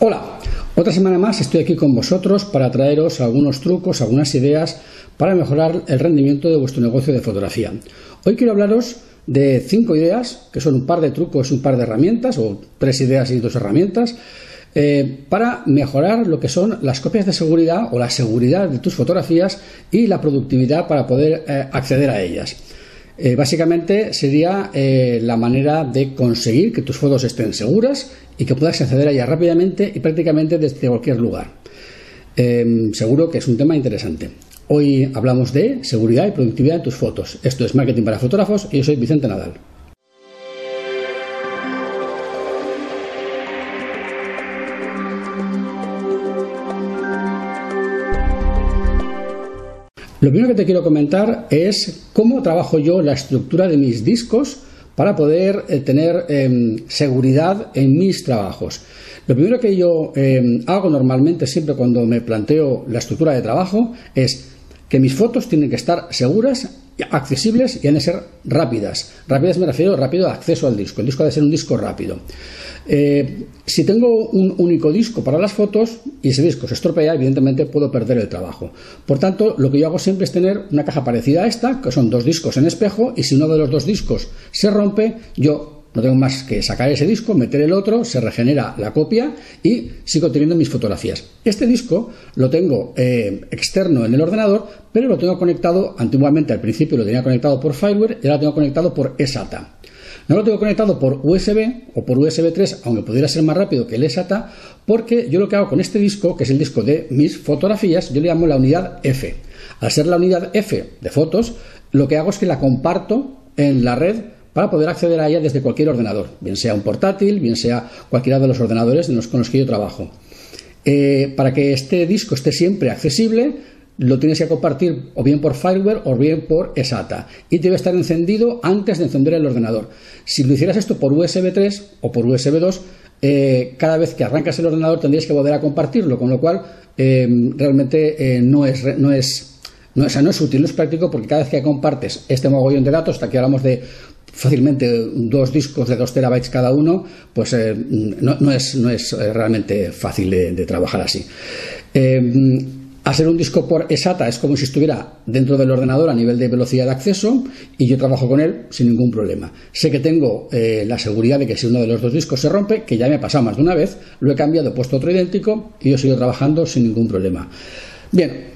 Hola, otra semana más estoy aquí con vosotros para traeros algunos trucos, algunas ideas para mejorar el rendimiento de vuestro negocio de fotografía. Hoy quiero hablaros de cinco ideas, que son un par de trucos un par de herramientas, o tres ideas y dos herramientas, eh, para mejorar lo que son las copias de seguridad o la seguridad de tus fotografías y la productividad para poder eh, acceder a ellas. Eh, básicamente sería la manera de conseguir que tus fotos estén seguras y que puedas acceder a ellas rápidamente y prácticamente desde cualquier lugar. seguro que es un tema interesante. Hoy hablamos de seguridad y productividad en tus fotos. Esto es Marketing para Fotógrafos y yo soy Vicente Nadal. Lo primero que te quiero comentar es cómo trabajo yo la estructura de mis discos para poder eh, tener em, seguridad en mis trabajos. Lo primero que yo em, hago normalmente siempre cuando me planteo la estructura de trabajo es que mis fotos tienen que estar seguras, accesibles y han de ser rápidas. Rápidas me refiero rápido acceso al disco. El disco ha de ser un disco rápido. Eh, si tengo un único disco para las fotos y ese disco se estropea, evidentemente puedo perder el trabajo. Por tanto, lo que yo hago siempre es tener una caja parecida a esta, que son dos discos en espejo, y si uno de los dos discos se rompe, yo no tengo más que sacar ese disco, meter el otro, se regenera la copia y sigo teniendo mis fotografías. Este disco lo tengo eh, externo en el ordenador, pero lo tengo conectado, antiguamente al principio lo tenía conectado por Fireware y ahora lo tengo conectado por eSATA. No lo tengo conectado por USB o por USB 3, aunque pudiera ser más rápido que el eSATA, porque yo lo que hago con este disco, que es el disco de mis fotografías, yo le llamo la unidad F. Al ser la unidad F de fotos, lo que hago es que la comparto en la red para poder acceder a ella desde cualquier ordenador, bien sea un portátil, bien sea cualquiera de los ordenadores con los que yo trabajo. Eh, para que este disco esté siempre accesible, lo tienes que compartir o bien por fireware o bien por SATA y debe estar encendido antes de encender el ordenador. Si lo hicieras esto por USB 3 o por USB 2, eh, cada vez que arrancas el ordenador tendrías que volver a compartirlo, con lo cual eh, realmente no es, no es no, no es útil, no es práctico porque cada vez que compartes este mogollón de datos, hasta aquí hablamos de fácilmente dos discos de 2 terabytes cada uno, pues eh, no, es, no, es, eh, realmente fácil de, trabajar así. Eh, hacer un disco por SATA es como si estuviera dentro del ordenador a nivel de velocidad de acceso y yo trabajo con él sin ningún problema. Sé que tengo la seguridad de que si uno de los dos discos se rompe, que ya me ha pasado más de una vez, lo he cambiado, he puesto otro idéntico y yo sigo trabajando sin ningún problema. Bien,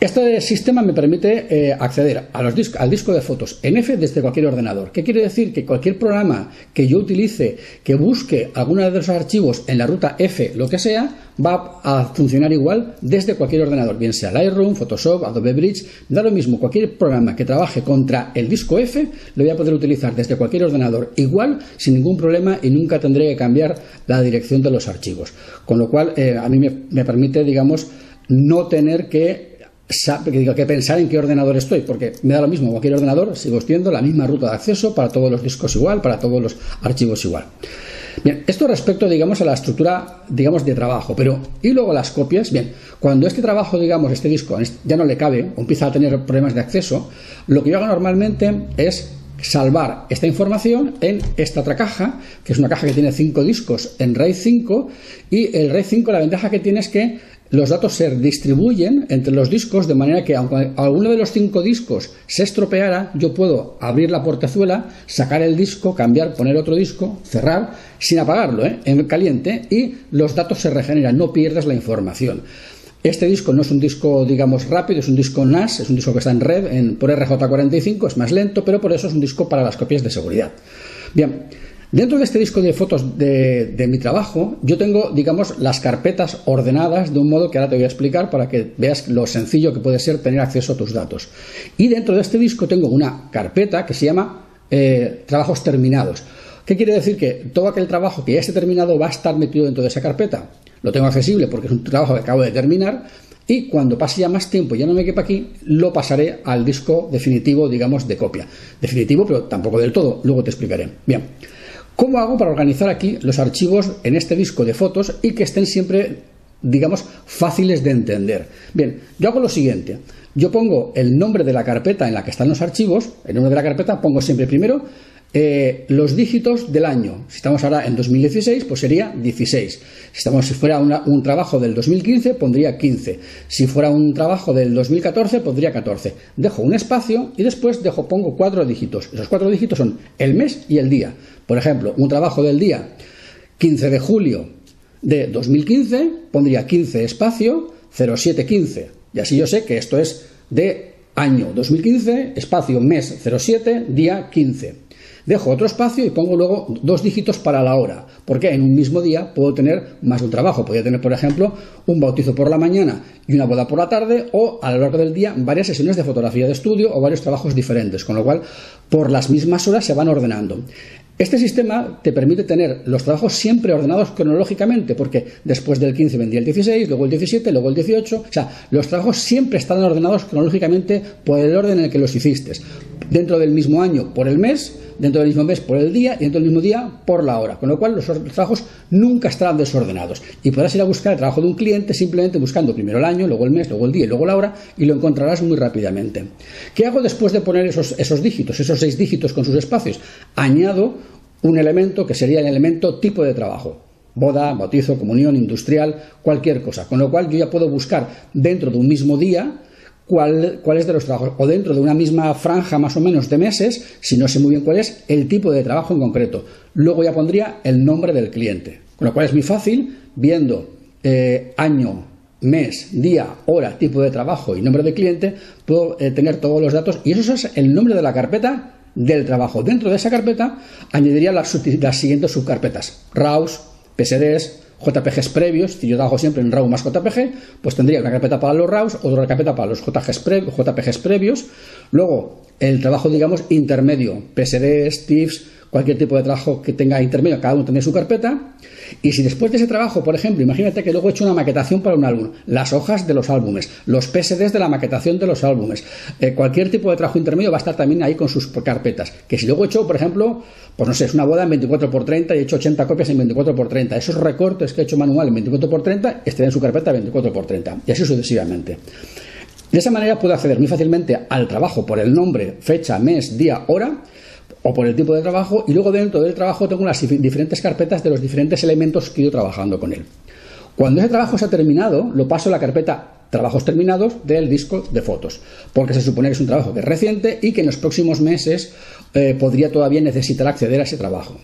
este sistema me permite eh, acceder al disco de fotos en F desde cualquier ordenador. ¿Qué quiere decir? Que cualquier programa que yo utilice que busque alguno de esos archivos en la ruta F, lo que sea, va a funcionar igual desde cualquier ordenador, bien sea Lightroom, Photoshop, Adobe Bridge, da lo mismo. Cualquier programa que trabaje contra el disco F lo voy a poder utilizar desde cualquier ordenador igual, sin ningún problema y nunca tendré que cambiar la dirección de los archivos. Con lo cual, eh, a mí me permite, digamos, no tener que que pensar en qué ordenador estoy, porque me da lo mismo cualquier ordenador, sigo teniendo la misma ruta de acceso para todos los discos igual, para todos los archivos igual. Bien, esto respecto, digamos, a la estructura, digamos, de trabajo, pero y luego las copias, bien, cuando este trabajo, digamos, este disco ya no le cabe o empieza a tener problemas de acceso, lo que yo hago normalmente es salvar esta información en esta otra caja, que es una caja que tiene cinco discos en RAID 5, y el RAID 5 la ventaja que tiene es que los datos se distribuyen entre los discos de manera que aunque alguno de los cinco discos se estropeara, yo puedo abrir la portezuela, sacar el disco, cambiar, poner otro disco, cerrar, sin apagarlo, ¿eh? en caliente, y los datos se regeneran, no pierdes la información. Este disco no es un disco, digamos, rápido, es un disco NAS, es un disco que está en red en, por RJ45, es más lento, pero por eso es un disco para las copias de seguridad. Bien, Dentro de este disco de fotos de, mi trabajo, yo tengo, digamos, las carpetas ordenadas de un modo que ahora te voy a explicar para que veas lo sencillo que puede ser tener acceso a tus datos. Y dentro de este disco tengo una carpeta que se llama eh, trabajos terminados. ¿Qué quiere decir? Que todo aquel trabajo que ya esté terminado va a estar metido dentro de esa carpeta. Lo tengo accesible porque es un trabajo que acabo de terminar y cuando pase ya más tiempo y ya no me quepa aquí, lo pasaré al disco definitivo, digamos, de copia. Definitivo, pero tampoco del todo. Luego te explicaré. Bien. ¿Cómo hago para organizar aquí los archivos en este disco de fotos y que estén siempre, digamos, fáciles de entender? Bien, yo hago lo siguiente. Yo pongo el nombre de la carpeta en la que están los archivos, el nombre de la carpeta pongo siempre primero eh, los dígitos del año. Si estamos ahora en 2016, pues sería 16. Si, estamos, fuera un trabajo del 2015, pondría 15. Si fuera un trabajo del 2014, pondría 14. Dejo un espacio y después dejo, pongo cuatro dígitos. Esos cuatro dígitos son el mes y el día. Por ejemplo, un trabajo del día 15 de julio de 2015, pondría 15 espacio 0715. Y así yo sé que esto es de año 2015, espacio mes 07, día 15. Dejo otro espacio y pongo luego dos dígitos para la hora, porque en un mismo día puedo tener más de un trabajo. Podría tener, por ejemplo, un bautizo por la mañana y una boda por la tarde, o a lo largo del día varias sesiones de fotografía de estudio o varios trabajos diferentes, con lo cual por las mismas horas se van ordenando. Este sistema te permite tener los trabajos siempre ordenados cronológicamente, porque después del 15 vendría el 16, luego el 17, luego el 18. O sea, los trabajos siempre están ordenados cronológicamente por el orden en el que los hiciste. Dentro del mismo año por el mes, dentro del mismo mes por el día y dentro del mismo día por la hora. Con lo cual los trabajos nunca estarán desordenados. Y podrás ir a buscar el trabajo de un cliente simplemente buscando primero el año, luego el mes, luego el día y luego la hora y lo encontrarás muy rápidamente. ¿Qué hago después de poner esos, esos dígitos, esos seis dígitos con sus espacios? Añado un elemento que sería el elemento tipo de trabajo. Boda, bautizo, comunión, industrial, cualquier cosa. Con lo cual yo ya puedo buscar dentro de un mismo día cuál, es de los trabajos, o dentro de una misma franja más o menos de meses, si no sé muy bien cuál es, el tipo de trabajo en concreto. Luego ya pondría el nombre del cliente. Con lo cual es muy fácil, viendo eh, año, mes, día, hora, tipo de trabajo y nombre de cliente, puedo eh, tener todos los datos y eso es el nombre de la carpeta del trabajo. Dentro de esa carpeta añadiría las, siguientes subcarpetas: RAWs, PSDs, JPGs previos. Si yo trabajo siempre en RAW más JPG, pues tendría una carpeta para los RAWs, otra carpeta para los JPGs previos. Luego, el trabajo, digamos, intermedio: PSDs, TIFFs, cualquier tipo de trabajo que tenga intermedio, cada uno tiene su carpeta. Y si después de ese trabajo, por ejemplo, imagínate que luego he hecho una maquetación para un álbum, las hojas de los álbumes, los PSDs de la maquetación de los álbumes, eh, cualquier tipo de trabajo intermedio va a estar también ahí con sus carpetas. Que si luego he hecho, por ejemplo, pues no sé, es una boda en 24x30 y he hecho 80 copias en 24x30, esos recortes que he hecho manual en 24x30 estén en su carpeta 24x30 y así sucesivamente. De esa manera puedo acceder muy fácilmente al trabajo por el nombre, fecha, mes, día, hora o por el tipo de trabajo y luego dentro del trabajo tengo las diferentes carpetas de los diferentes elementos que he ido trabajando con él. Cuando ese trabajo se ha terminado, lo paso a la carpeta trabajos terminados del disco de fotos, porque se supone que es un trabajo que es reciente y que en los próximos meses eh, podría todavía necesitar acceder a ese trabajo.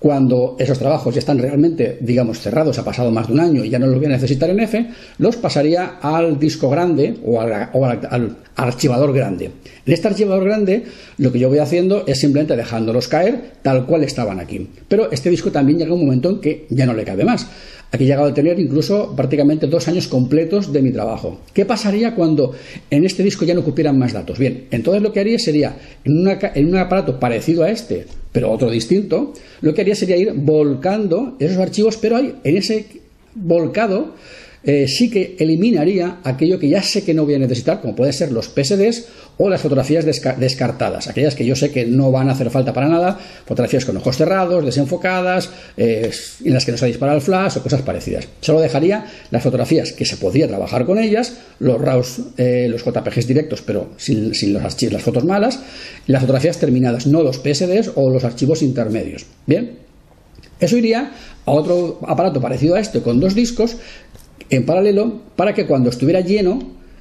Cuando esos trabajos ya están realmente, digamos, cerrados, ha pasado más de un año y ya no los voy a necesitar en F, los pasaría al disco grande o, al, archivador grande. En este archivador grande, lo que yo voy haciendo es simplemente dejándolos caer tal cual estaban aquí. Pero este disco también llega un momento en que ya no le cabe más. Aquí he llegado a tener incluso prácticamente dos años completos de mi trabajo. ¿Qué pasaría cuando en este disco ya no cupieran más datos? Bien, entonces lo que haría sería, en, en un aparato parecido a este, pero otro distinto, lo que haría sería ir volcando esos archivos, pero hay en ese volcado eh, sí que eliminaría aquello que ya sé que no voy a necesitar, como pueden ser los PSDs o las fotografías descartadas, aquellas que yo sé que no van a hacer falta para nada, fotografías con ojos cerrados, desenfocadas, eh, en las que no se dispara el flash o cosas parecidas. Solo dejaría las fotografías que se podría trabajar con ellas, los RAWs, eh, los JPGs directos, pero sin, archivos, las fotos malas, y las fotografías terminadas, no los PSDs o los archivos intermedios. Bien, eso iría a otro aparato parecido a este con dos discos en paralelo para que cuando estuviera lleno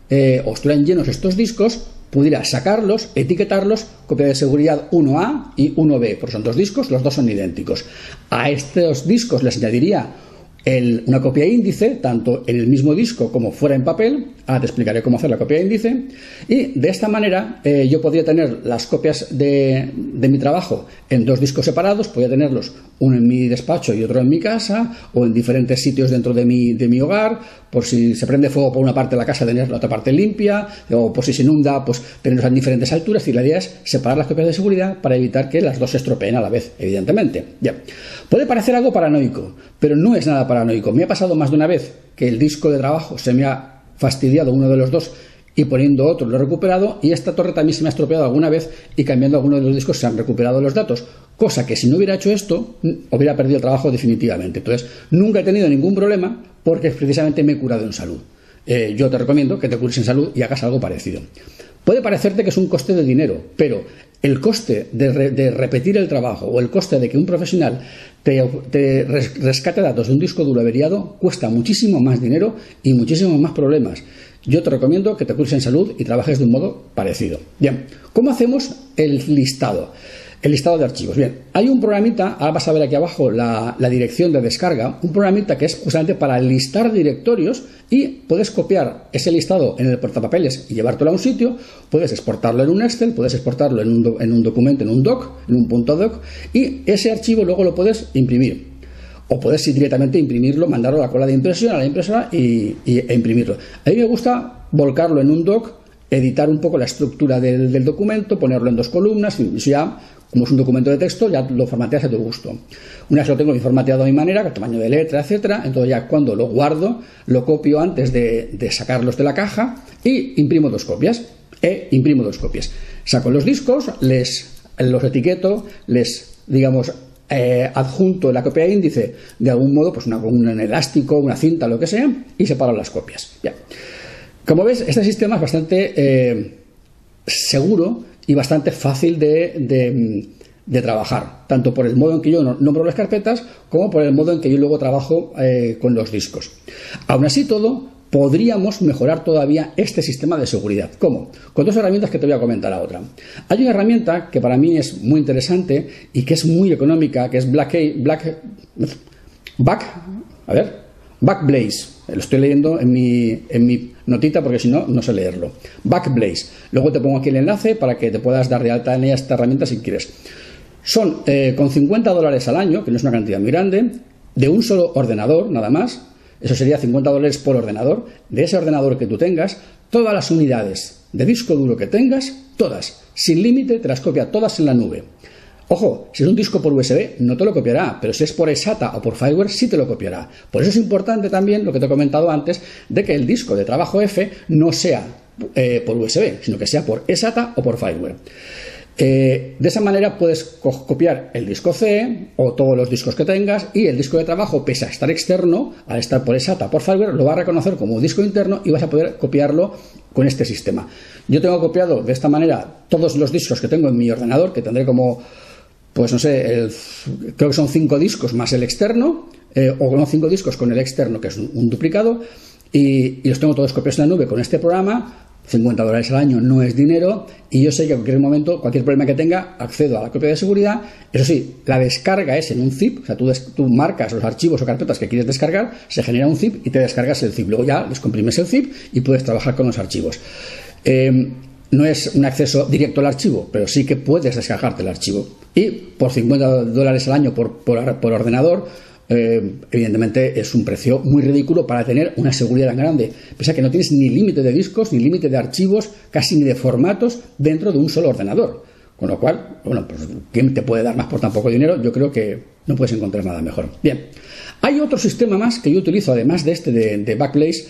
eh, o estuvieran llenos estos discos pudiera sacarlos, etiquetarlos, copia de seguridad 1A y 1B, porque son dos discos, los dos son idénticos. A estos discos les añadiría una copia índice, tanto en el mismo disco como fuera en papel. Ahora te explicaré cómo hacer la copia índice. Y de esta manera eh, yo podría tener las copias de, mi trabajo en dos discos separados, podría tenerlos uno en mi despacho y otro en mi casa, o en diferentes sitios dentro de mi, de mi hogar, por si se prende fuego por una parte de la casa, tener la otra parte limpia, o por si se inunda, pues tenerlos en diferentes alturas. Y la idea es separar las copias de seguridad para evitar que las dos se estropeen a la vez, evidentemente. Ya. Puede parecer algo paranoico, pero no es nada paranoico. Me ha pasado más de una vez que el disco de trabajo se me ha fastidiado uno de los dos y poniendo otro lo he recuperado y esta torre también se me ha estropeado alguna vez y cambiando alguno de los discos se han recuperado los datos. Cosa que si no hubiera hecho esto, hubiera perdido el trabajo definitivamente. Entonces, nunca he tenido ningún problema porque precisamente me he curado en salud. Eh, yo te recomiendo que te cures en salud y hagas algo parecido. Puede parecerte que es un coste de dinero, pero el coste de, repetir el trabajo o el coste de que un profesional te, rescate datos de un disco duro averiado cuesta muchísimo más dinero y muchísimos más problemas. Yo te recomiendo que te curses en salud y trabajes de un modo parecido. Bien, ¿cómo hacemos el listado? El listado de archivos. Bien, hay un programita, ahora vas a ver aquí abajo la, dirección de descarga, un programita que es justamente para listar directorios y puedes copiar ese listado en el portapapeles y llevártelo a un sitio, puedes exportarlo en un Excel, puedes exportarlo en un, en un documento, en un doc, en un punto doc, y ese archivo luego lo puedes imprimir. O puedes directamente imprimirlo, mandarlo a la cola de impresión, a la impresora y, e imprimirlo. A mí me gusta volcarlo en un doc, editar un poco la estructura del, del documento, ponerlo en dos columnas, y ya como es un documento de texto, ya lo formateas a tu gusto. Una vez lo tengo formateado a mi manera, con tamaño de letra, etcétera, entonces ya cuando lo guardo, lo copio antes de, sacarlos de la caja y imprimo dos copias. E imprimo dos copias. Saco los discos, les los etiqueto, les, digamos, eh, adjunto la copia índice de algún modo, pues una, un elástico, una cinta, lo que sea, y separo las copias. Ya. Como ves, este sistema es bastante eh, seguro y bastante fácil de, trabajar, tanto por el modo en que yo nombro las carpetas como por el modo en que yo luego trabajo eh, con los discos. Aún así todo, podríamos mejorar todavía este sistema de seguridad. ¿Cómo? Con dos herramientas que te voy a comentar ahora. Hay una herramienta que para mí es muy interesante y que es muy económica, que es Black, Black Back, a ver, Backblaze. Lo estoy leyendo en mi, en mi notita porque si no, no sé leerlo. Backblaze. Luego te pongo aquí el enlace para que te puedas dar de alta en esta herramienta si quieres. Son eh, con 50 dólares al año, que no es una cantidad muy grande, de un solo ordenador, nada más. Eso sería 50 dólares por ordenador. De ese ordenador que tú tengas, todas las unidades de disco duro que tengas, todas, sin límite, te las copia todas en la nube. Ojo, si es un disco por USB no te lo copiará, pero si es por SATA o por Fireware sí te lo copiará. Por eso es importante también lo que te he comentado antes de que el disco de trabajo F no sea eh, por USB, sino que sea por SATA o por Fireware. Eh, de esa manera puedes copiar el disco C o todos los discos que tengas y el disco de trabajo, pese a estar externo, al estar por SATA o por Fireware, lo va a reconocer como disco interno y vas a poder copiarlo con este sistema. Yo tengo copiado de esta manera todos los discos que tengo en mi ordenador, que tendré como pues no sé, creo que son cinco discos más el externo, eh, o no cinco discos con el externo, que es un, duplicado, y, los tengo todos copiados en la nube con este programa. 50 dólares al año no es dinero y yo sé que en cualquier momento, cualquier problema que tenga, accedo a la copia de seguridad. Eso sí, la descarga es en un zip, o sea, tú, tú marcas los archivos o carpetas que quieres descargar, se genera un zip y te descargas el zip. Luego ya descomprimes el zip y puedes trabajar con los archivos. Eh, no es un acceso directo al archivo, pero sí que puedes descargarte el archivo. Y por 50 dólares al año por, por, ordenador, eh, evidentemente es un precio muy ridículo para tener una seguridad tan grande. Pese a que no tienes ni límite de discos, ni límite de archivos, casi ni de formatos dentro de un solo ordenador. Con lo cual, bueno, pues ¿quién te puede dar más por tan poco dinero? Yo creo que no puedes encontrar nada mejor. Bien, hay otro sistema más que yo utilizo, además de este de, de Backblaze,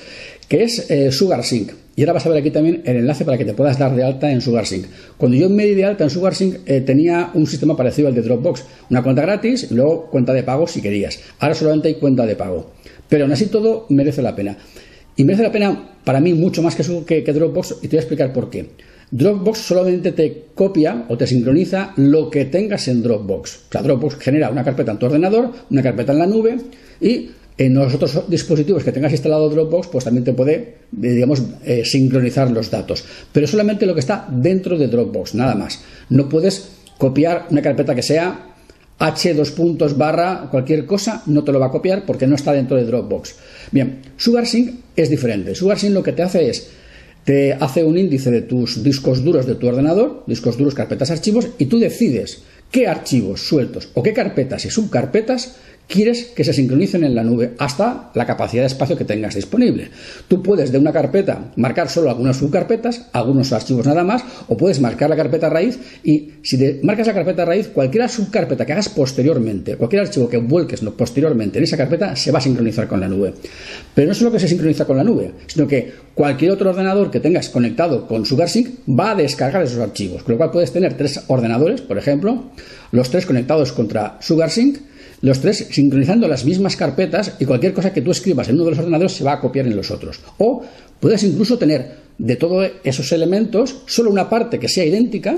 que es eh, SugarSync. Y ahora vas a ver aquí también el enlace para que te puedas dar de alta en SugarSync. Cuando yo me di de alta en SugarSync eh, tenía un sistema parecido al de Dropbox. Una cuenta gratis y luego cuenta de pago si querías. Ahora solamente hay cuenta de pago. Pero aún así todo merece la pena. Y merece la pena para mí mucho más que, que, que Dropbox y te voy a explicar por qué. Dropbox solamente te copia o te sincroniza lo que tengas en Dropbox. O sea, Dropbox genera una carpeta en tu ordenador, una carpeta en la nube y en los otros dispositivos que tengas instalado Dropbox, pues también te puede, eh, digamos, eh, sincronizar los datos. Pero solamente lo que está dentro de Dropbox, nada más. No puedes copiar una carpeta que sea h2 puntos barra cualquier cosa, no te lo va a copiar porque no está dentro de Dropbox. Bien, SugarSync es diferente. SugarSync lo que te hace es te hace un índice de tus discos duros de tu ordenador, discos duros, carpetas, archivos, y tú decides qué archivos sueltos o qué carpetas y subcarpetas quieres que se sincronicen en la nube hasta la capacidad de espacio que tengas disponible. Tú puedes de una carpeta marcar solo algunas subcarpetas, algunos archivos nada más, o puedes marcar la carpeta raíz y si marcas la carpeta raíz, cualquier subcarpeta que hagas posteriormente, cualquier archivo que vuelques posteriormente en esa carpeta se va a sincronizar con la nube. Pero no solo que se sincroniza con la nube, sino que cualquier otro ordenador que tengas conectado con SugarSync va a descargar esos archivos, con lo cual puedes tener tres ordenadores, por ejemplo, los tres conectados contra SugarSync, los tres sincronizando las mismas carpetas y cualquier cosa que tú escribas en uno de los ordenadores se va a copiar en los otros. O puedes incluso tener de todos esos elementos, solo una parte que sea idéntica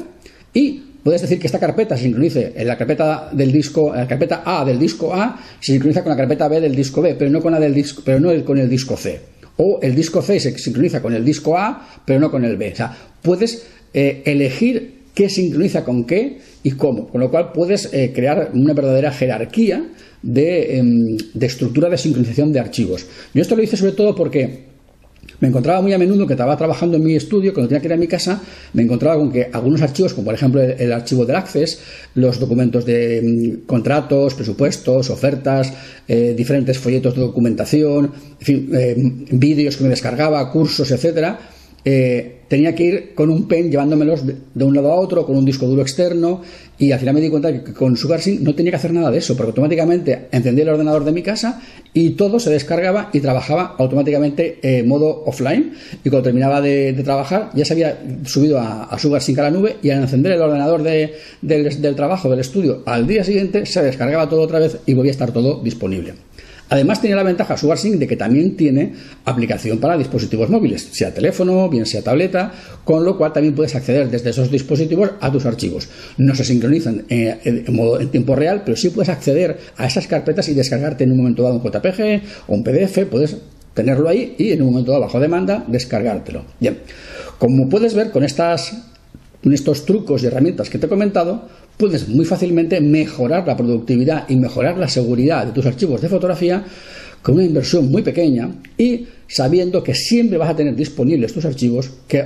y puedes decir que esta carpeta se sincronice en la carpeta del disco, la carpeta A del disco A se sincroniza con la carpeta B del disco B, pero no con la del disco, pero no con el disco C. O el disco C se sincroniza con el disco A, pero no con el B. O sea, puedes eh, elegir qué sincroniza con qué y cómo. Con lo cual puedes eh, crear una verdadera jerarquía de, em, de, estructura de sincronización de archivos. Yo esto lo hice sobre todo porque me encontraba muy a menudo que estaba trabajando en mi estudio, cuando tenía que ir a mi casa, me encontraba con que algunos archivos, como por ejemplo el, archivo del Access, los documentos de mm, contratos, presupuestos, ofertas, eh, diferentes folletos de documentación, en fin, eh, vídeos que me descargaba, cursos, etcétera, eh, tenía que ir con un pen llevándomelos de, un lado a otro, con un disco duro externo, y al final me di cuenta que con SugarSync no tenía que hacer nada de eso, porque automáticamente encendía el ordenador de mi casa y todo se descargaba y trabajaba automáticamente en modo offline. Y cuando terminaba de, trabajar, ya se había subido a, a SugarSync a la nube y al encender el ordenador del, del trabajo, del estudio, al día siguiente se descargaba todo otra vez y volvía a estar todo disponible. Además tiene la ventaja SugarSync de que también tiene aplicación para dispositivos móviles, sea teléfono, bien sea tableta, con lo cual también puedes acceder desde esos dispositivos a tus archivos. No se sincronizan eh, en, en tiempo real, pero sí puedes acceder a esas carpetas y descargarte en un momento dado un JPG o un PDF, puedes tenerlo ahí y en un momento dado bajo demanda descargártelo. Bien, como puedes ver con estas con estos trucos y herramientas que te he comentado, puedes muy fácilmente mejorar la productividad y mejorar la seguridad de tus archivos de fotografía con una inversión muy pequeña y sabiendo que siempre vas a tener disponibles tus archivos, que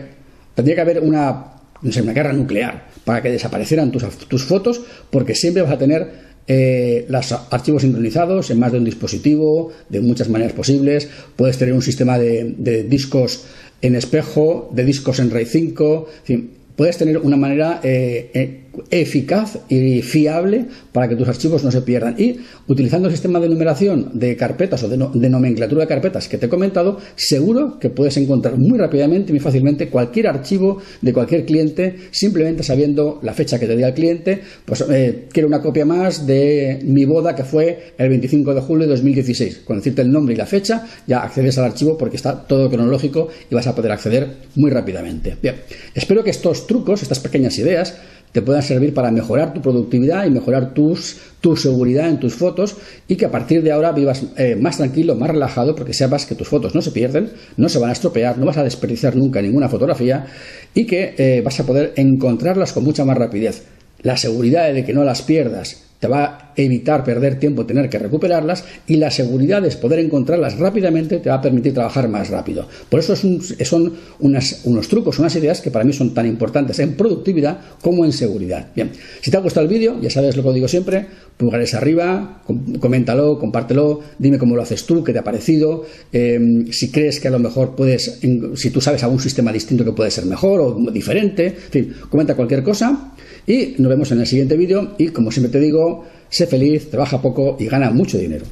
tendría que haber una, una guerra nuclear para que desaparecieran tus, tus fotos, porque siempre vas a tener eh, los archivos sincronizados en más de un dispositivo, de muchas maneras posibles. Puedes tener un sistema de, de discos en espejo, de discos en RAID 5, en fin, puedes tener una manera eh, eh, eficaz y fiable para que tus archivos no se pierdan. Y utilizando el sistema de numeración de carpetas o de, nomenclatura de carpetas que te he comentado, seguro que puedes encontrar muy rápidamente y muy fácilmente cualquier archivo de cualquier cliente, simplemente sabiendo la fecha que te dio el cliente. Pues eh, quiero una copia más de mi boda que fue el 25 de julio de 2016. Con decirte el nombre y la fecha, ya accedes al archivo porque está todo cronológico y vas a poder acceder muy rápidamente. Bien, espero que estos trucos, estas pequeñas ideas, te puedan servir para mejorar tu productividad y mejorar tus, tu seguridad en tus fotos y que a partir de ahora vivas eh, más tranquilo, más relajado, porque sepas que tus fotos no se pierden, no se van a estropear, no vas a desperdiciar nunca ninguna fotografía y que eh, vas a poder encontrarlas con mucha más rapidez. La seguridad de que no las pierdas te va a evitar perder tiempo, tener que recuperarlas y la seguridad de poder encontrarlas rápidamente te va a permitir trabajar más rápido. Por eso son unos trucos, unas ideas que para mí son tan importantes en productividad como en seguridad. Bien, si te ha gustado el vídeo, ya sabes lo que digo siempre, pulgares arriba, coméntalo, compártelo, dime cómo lo haces tú, qué te ha parecido, em, si crees que a lo mejor puedes, si tú sabes algún sistema distinto que puede ser mejor o diferente, en fin, comenta cualquier cosa y nos vemos en el siguiente vídeo y como siempre te digo, sé feliz, trabaja poco y gana mucho dinero.